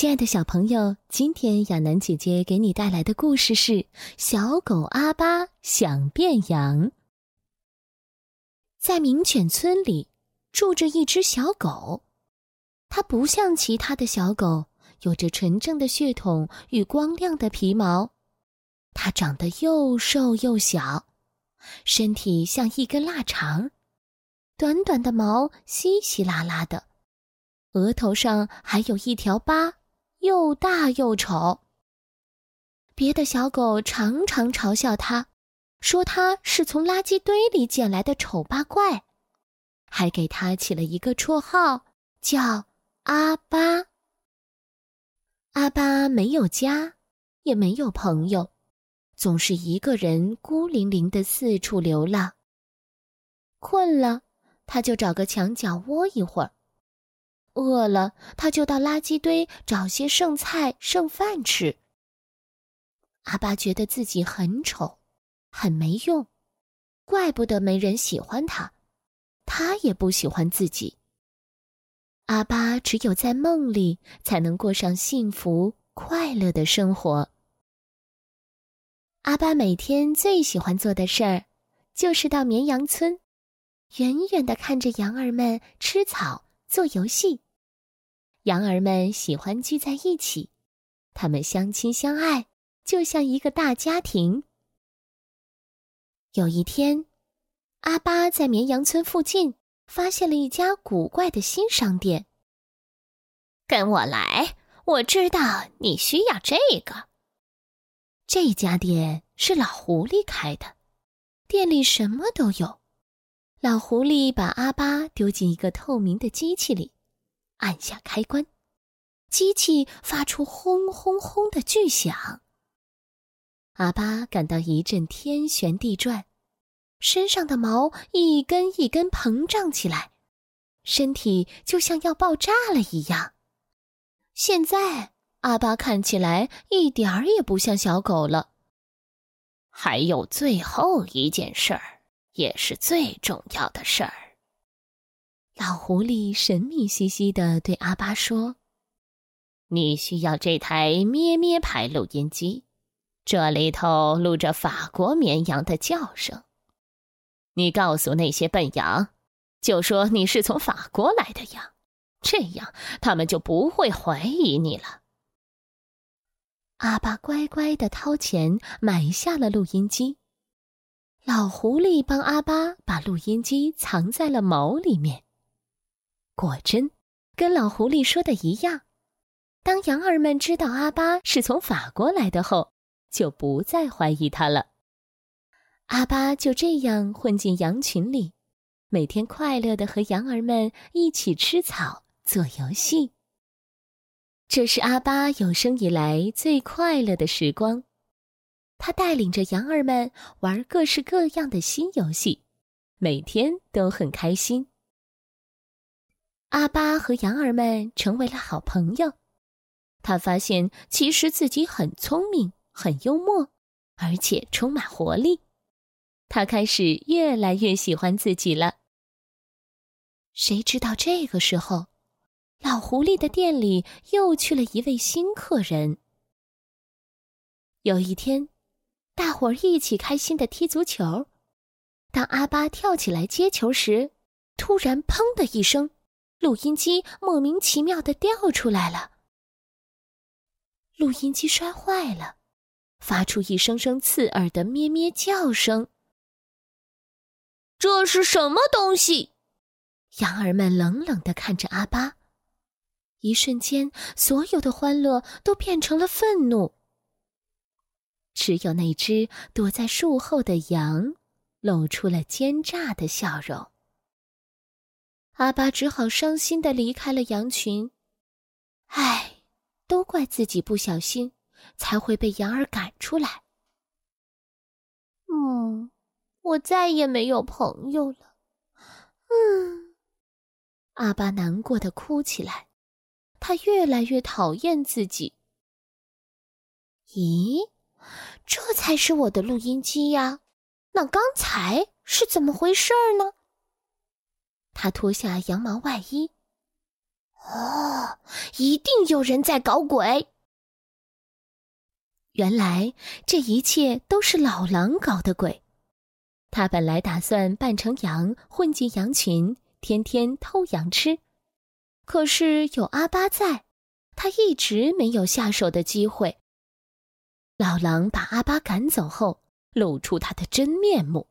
亲爱的小朋友，今天亚楠姐姐给你带来的故事是《小狗阿巴想变羊》。在名犬村里，住着一只小狗，它不像其他的小狗，有着纯正的血统与光亮的皮毛。它长得又瘦又小，身体像一根腊肠，短短的毛稀稀拉拉的，额头上还有一条疤。又大又丑。别的小狗常常嘲笑它，说它是从垃圾堆里捡来的丑八怪，还给它起了一个绰号，叫阿巴。阿巴没有家，也没有朋友，总是一个人孤零零的四处流浪。困了，他就找个墙角窝一会儿。饿了，他就到垃圾堆找些剩菜剩饭吃。阿巴觉得自己很丑，很没用，怪不得没人喜欢他，他也不喜欢自己。阿巴只有在梦里才能过上幸福快乐的生活。阿巴每天最喜欢做的事儿，就是到绵羊村，远远的看着羊儿们吃草。做游戏，羊儿们喜欢聚在一起，他们相亲相爱，就像一个大家庭。有一天，阿巴在绵羊村附近发现了一家古怪的新商店。跟我来，我知道你需要这个。这家店是老狐狸开的，店里什么都有。老狐狸把阿巴丢进一个透明的机器里，按下开关，机器发出轰轰轰的巨响。阿巴感到一阵天旋地转，身上的毛一根一根膨胀起来，身体就像要爆炸了一样。现在阿巴看起来一点儿也不像小狗了。还有最后一件事儿。也是最重要的事儿。老狐狸神秘兮兮的对阿巴说：“你需要这台咩咩牌录音机，这里头录着法国绵羊的叫声。你告诉那些笨羊，就说你是从法国来的羊，这样他们就不会怀疑你了。”阿巴乖乖的掏钱买下了录音机。老狐狸帮阿巴把录音机藏在了毛里面。果真，跟老狐狸说的一样。当羊儿们知道阿巴是从法国来的后，就不再怀疑他了。阿巴就这样混进羊群里，每天快乐的和羊儿们一起吃草、做游戏。这是阿巴有生以来最快乐的时光。他带领着羊儿们玩各式各样的新游戏，每天都很开心。阿巴和羊儿们成为了好朋友。他发现其实自己很聪明、很幽默，而且充满活力。他开始越来越喜欢自己了。谁知道这个时候，老狐狸的店里又去了一位新客人。有一天。伙一起开心的踢足球。当阿巴跳起来接球时，突然“砰”的一声，录音机莫名其妙的掉出来了。录音机摔坏了，发出一声声刺耳的咩咩叫声。这是什么东西？羊儿们冷冷的看着阿巴，一瞬间，所有的欢乐都变成了愤怒。只有那只躲在树后的羊，露出了奸诈的笑容。阿巴只好伤心的离开了羊群。唉，都怪自己不小心，才会被羊儿赶出来。嗯，我再也没有朋友了。嗯，阿巴难过的哭起来，他越来越讨厌自己。咦？这才是我的录音机呀！那刚才是怎么回事呢？他脱下羊毛外衣，哦，一定有人在搞鬼。原来这一切都是老狼搞的鬼。他本来打算扮成羊，混进羊群，天天偷羊吃。可是有阿巴在，他一直没有下手的机会。老狼把阿巴赶走后，露出他的真面目。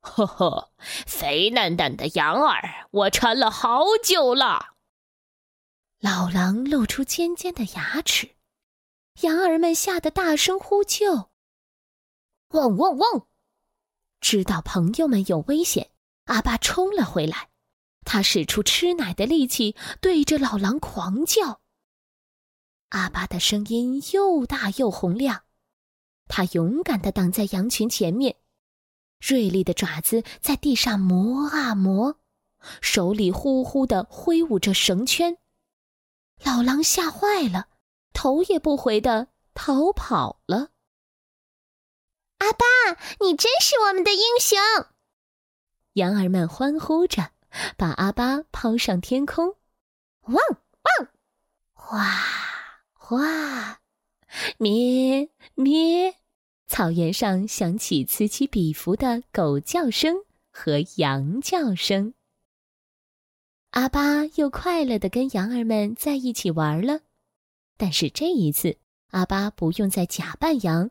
呵呵，肥嫩嫩的羊儿，我馋了好久了。老狼露出尖尖的牙齿，羊儿们吓得大声呼救：“汪汪汪！”知道朋友们有危险，阿巴冲了回来。他使出吃奶的力气，对着老狼狂叫。阿巴的声音又大又洪亮，他勇敢地挡在羊群前面。锐利的爪子在地上磨啊磨，手里呼呼地挥舞着绳圈。老狼吓坏了，头也不回的逃跑了。阿爸，你真是我们的英雄！羊儿们欢呼着，把阿巴抛上天空。汪汪，哗哗，咩咩。草原上响起此起彼伏的狗叫声和羊叫声。阿巴又快乐的跟羊儿们在一起玩了，但是这一次，阿巴不用再假扮羊，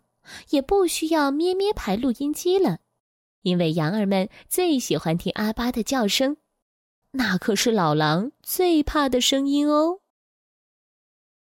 也不需要咩咩牌录音机了，因为羊儿们最喜欢听阿巴的叫声，那可是老狼最怕的声音哦。